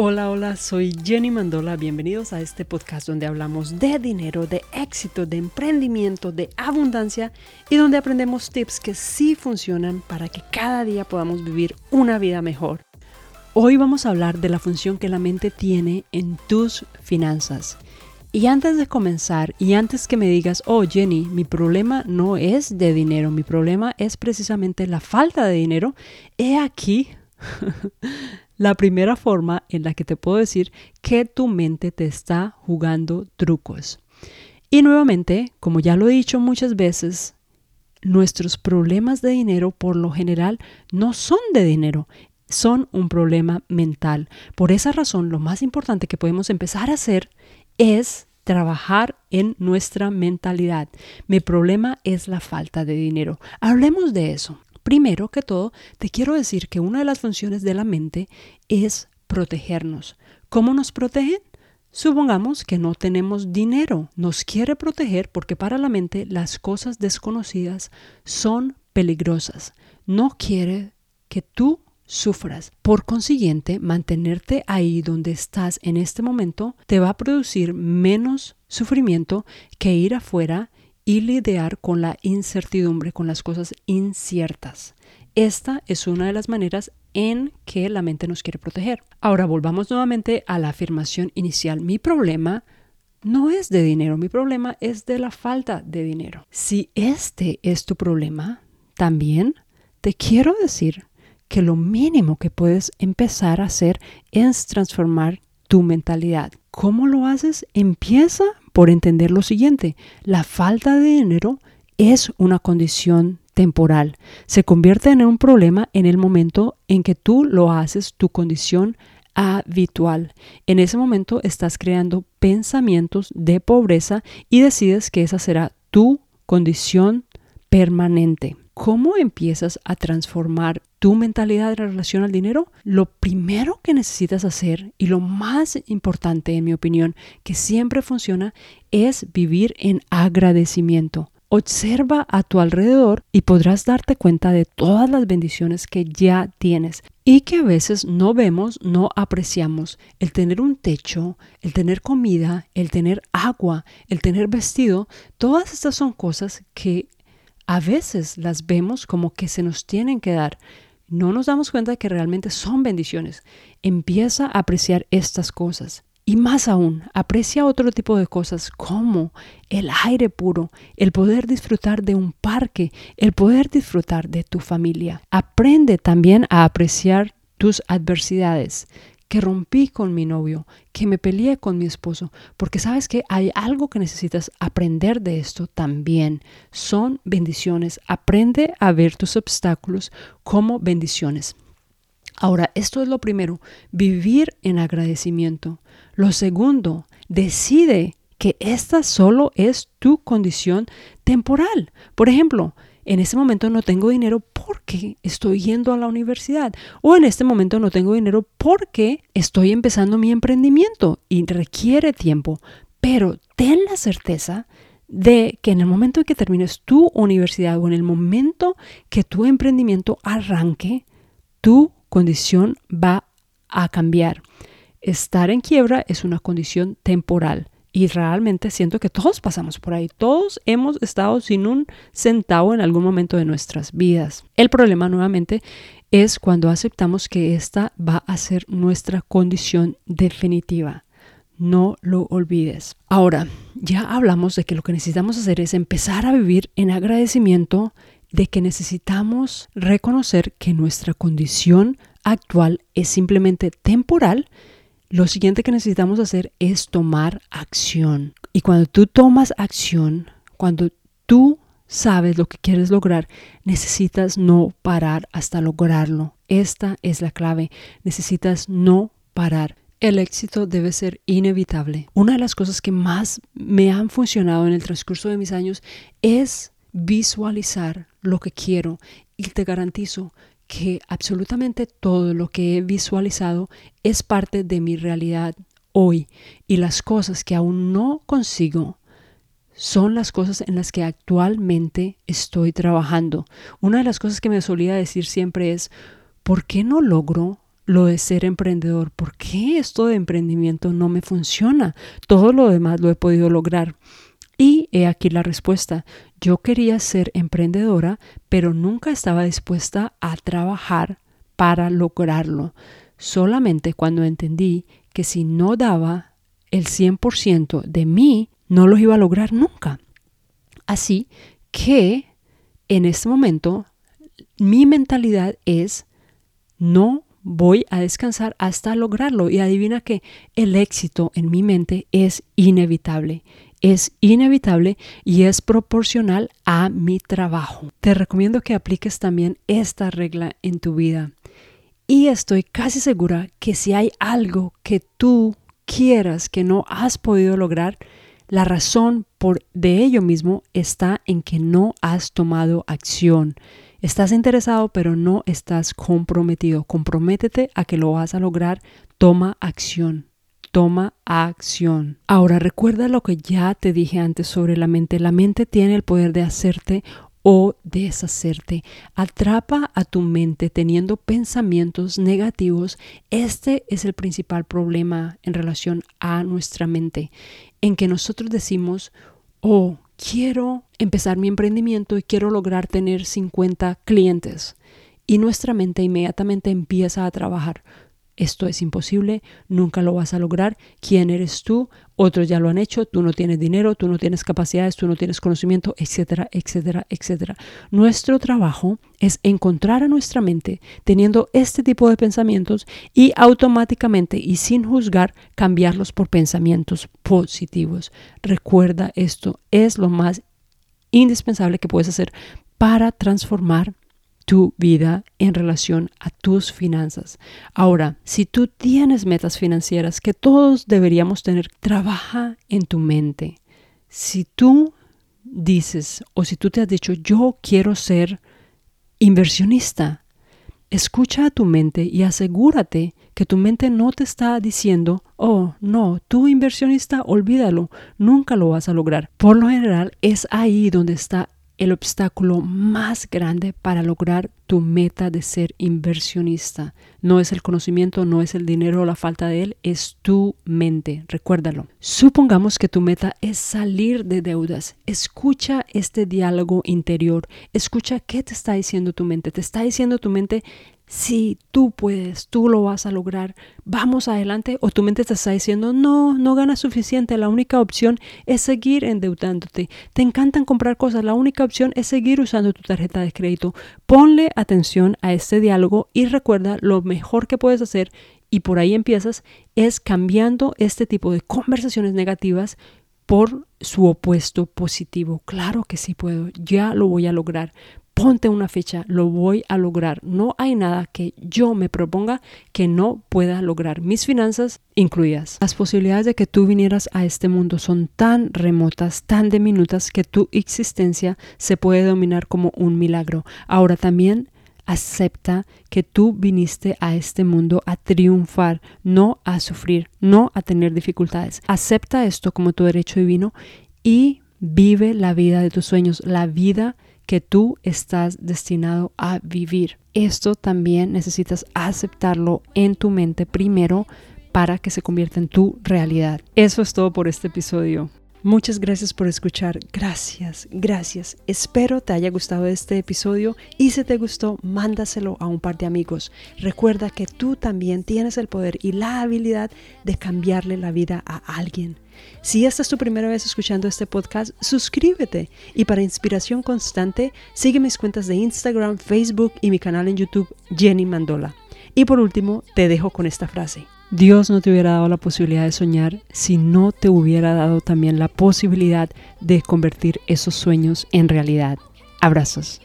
Hola, hola, soy Jenny Mandola. Bienvenidos a este podcast donde hablamos de dinero, de éxito, de emprendimiento, de abundancia y donde aprendemos tips que sí funcionan para que cada día podamos vivir una vida mejor. Hoy vamos a hablar de la función que la mente tiene en tus finanzas. Y antes de comenzar, y antes que me digas, oh Jenny, mi problema no es de dinero, mi problema es precisamente la falta de dinero, he aquí la primera forma en la que te puedo decir que tu mente te está jugando trucos. Y nuevamente, como ya lo he dicho muchas veces, nuestros problemas de dinero por lo general no son de dinero, son un problema mental. Por esa razón, lo más importante que podemos empezar a hacer es trabajar en nuestra mentalidad. Mi problema es la falta de dinero. Hablemos de eso. Primero que todo, te quiero decir que una de las funciones de la mente es protegernos. ¿Cómo nos protegen? Supongamos que no tenemos dinero. Nos quiere proteger porque para la mente las cosas desconocidas son peligrosas. No quiere que tú sufras. Por consiguiente, mantenerte ahí donde estás en este momento te va a producir menos sufrimiento que ir afuera y lidiar con la incertidumbre, con las cosas inciertas. Esta es una de las maneras en que la mente nos quiere proteger. Ahora volvamos nuevamente a la afirmación inicial. Mi problema no es de dinero, mi problema es de la falta de dinero. Si este es tu problema, también te quiero decir que lo mínimo que puedes empezar a hacer es transformar tu mentalidad. ¿Cómo lo haces? Empieza por entender lo siguiente, la falta de dinero es una condición temporal. Se convierte en un problema en el momento en que tú lo haces tu condición habitual. En ese momento estás creando pensamientos de pobreza y decides que esa será tu condición permanente. ¿Cómo empiezas a transformar tu mentalidad en relación al dinero? Lo primero que necesitas hacer y lo más importante en mi opinión que siempre funciona es vivir en agradecimiento. Observa a tu alrededor y podrás darte cuenta de todas las bendiciones que ya tienes y que a veces no vemos, no apreciamos. El tener un techo, el tener comida, el tener agua, el tener vestido, todas estas son cosas que a veces las vemos como que se nos tienen que dar. No nos damos cuenta de que realmente son bendiciones. Empieza a apreciar estas cosas. Y más aún, aprecia otro tipo de cosas como el aire puro, el poder disfrutar de un parque, el poder disfrutar de tu familia. Aprende también a apreciar tus adversidades que rompí con mi novio, que me peleé con mi esposo, porque sabes que hay algo que necesitas aprender de esto también. Son bendiciones. Aprende a ver tus obstáculos como bendiciones. Ahora, esto es lo primero, vivir en agradecimiento. Lo segundo, decide que esta solo es tu condición temporal. Por ejemplo, en este momento no tengo dinero porque estoy yendo a la universidad o en este momento no tengo dinero porque estoy empezando mi emprendimiento y requiere tiempo. Pero ten la certeza de que en el momento en que termines tu universidad o en el momento que tu emprendimiento arranque, tu condición va a cambiar. Estar en quiebra es una condición temporal y realmente siento que todos pasamos por ahí. Todos hemos estado sin un centavo en algún momento de nuestras vidas. El problema nuevamente es cuando aceptamos que esta va a ser nuestra condición definitiva. No lo olvides. Ahora, ya hablamos de que lo que necesitamos hacer es empezar a vivir en agradecimiento de que necesitamos reconocer que nuestra condición actual es simplemente temporal lo siguiente que necesitamos hacer es tomar acción. Y cuando tú tomas acción, cuando tú sabes lo que quieres lograr, necesitas no parar hasta lograrlo. Esta es la clave. Necesitas no parar. El éxito debe ser inevitable. Una de las cosas que más me han funcionado en el transcurso de mis años es visualizar lo que quiero y te garantizo que absolutamente todo lo que he visualizado es parte de mi realidad hoy y las cosas que aún no consigo son las cosas en las que actualmente estoy trabajando. Una de las cosas que me solía decir siempre es, ¿por qué no logro lo de ser emprendedor. ¿Por qué esto de emprendimiento no me funciona? Todo lo demás lo he podido lograr. Y he aquí la respuesta. Yo quería ser emprendedora, pero nunca estaba dispuesta a trabajar para lograrlo. Solamente cuando entendí que si no daba el 100% de mí, no lo iba a lograr nunca. Así que en este momento mi mentalidad es no voy a descansar hasta lograrlo. Y adivina que el éxito en mi mente es inevitable. Es inevitable y es proporcional a mi trabajo. Te recomiendo que apliques también esta regla en tu vida. Y estoy casi segura que si hay algo que tú quieras que no has podido lograr, la razón por de ello mismo está en que no has tomado acción. Estás interesado pero no estás comprometido. Comprométete a que lo vas a lograr. Toma acción. Toma acción. Ahora recuerda lo que ya te dije antes sobre la mente. La mente tiene el poder de hacerte o deshacerte. Atrapa a tu mente teniendo pensamientos negativos. Este es el principal problema en relación a nuestra mente, en que nosotros decimos, oh, quiero empezar mi emprendimiento y quiero lograr tener 50 clientes. Y nuestra mente inmediatamente empieza a trabajar esto es imposible, nunca lo vas a lograr, ¿quién eres tú? Otros ya lo han hecho, tú no tienes dinero, tú no tienes capacidades, tú no tienes conocimiento, etcétera, etcétera, etcétera. Nuestro trabajo es encontrar a nuestra mente teniendo este tipo de pensamientos y automáticamente y sin juzgar cambiarlos por pensamientos positivos. Recuerda esto, es lo más indispensable que puedes hacer para transformar tu vida en relación a tus finanzas. Ahora, si tú tienes metas financieras que todos deberíamos tener, trabaja en tu mente. Si tú dices o si tú te has dicho, yo quiero ser inversionista, escucha a tu mente y asegúrate que tu mente no te está diciendo, oh, no, tú inversionista, olvídalo, nunca lo vas a lograr. Por lo general es ahí donde está el obstáculo más grande para lograr tu meta de ser inversionista. No es el conocimiento, no es el dinero o la falta de él, es tu mente. Recuérdalo. Supongamos que tu meta es salir de deudas. Escucha este diálogo interior. Escucha qué te está diciendo tu mente. Te está diciendo tu mente, sí, tú puedes, tú lo vas a lograr, vamos adelante, o tu mente te está diciendo, no, no ganas suficiente, la única opción es seguir endeudándote, te encantan comprar cosas, la única opción es seguir usando tu tarjeta de crédito. Ponle atención a este diálogo y recuerda lo mejor que puedes hacer, y por ahí empiezas, es cambiando este tipo de conversaciones negativas por su opuesto positivo. Claro que sí puedo, ya lo voy a lograr ponte una fecha, lo voy a lograr. No hay nada que yo me proponga que no pueda lograr, mis finanzas incluidas. Las posibilidades de que tú vinieras a este mundo son tan remotas, tan diminutas, que tu existencia se puede dominar como un milagro. Ahora también acepta que tú viniste a este mundo a triunfar, no a sufrir, no a tener dificultades. Acepta esto como tu derecho divino y vive la vida de tus sueños, la vida que tú estás destinado a vivir. Esto también necesitas aceptarlo en tu mente primero para que se convierta en tu realidad. Eso es todo por este episodio. Muchas gracias por escuchar. Gracias, gracias. Espero te haya gustado este episodio y si te gustó, mándaselo a un par de amigos. Recuerda que tú también tienes el poder y la habilidad de cambiarle la vida a alguien. Si esta es tu primera vez escuchando este podcast, suscríbete y para inspiración constante, sigue mis cuentas de Instagram, Facebook y mi canal en YouTube, Jenny Mandola. Y por último, te dejo con esta frase. Dios no te hubiera dado la posibilidad de soñar si no te hubiera dado también la posibilidad de convertir esos sueños en realidad. Abrazos.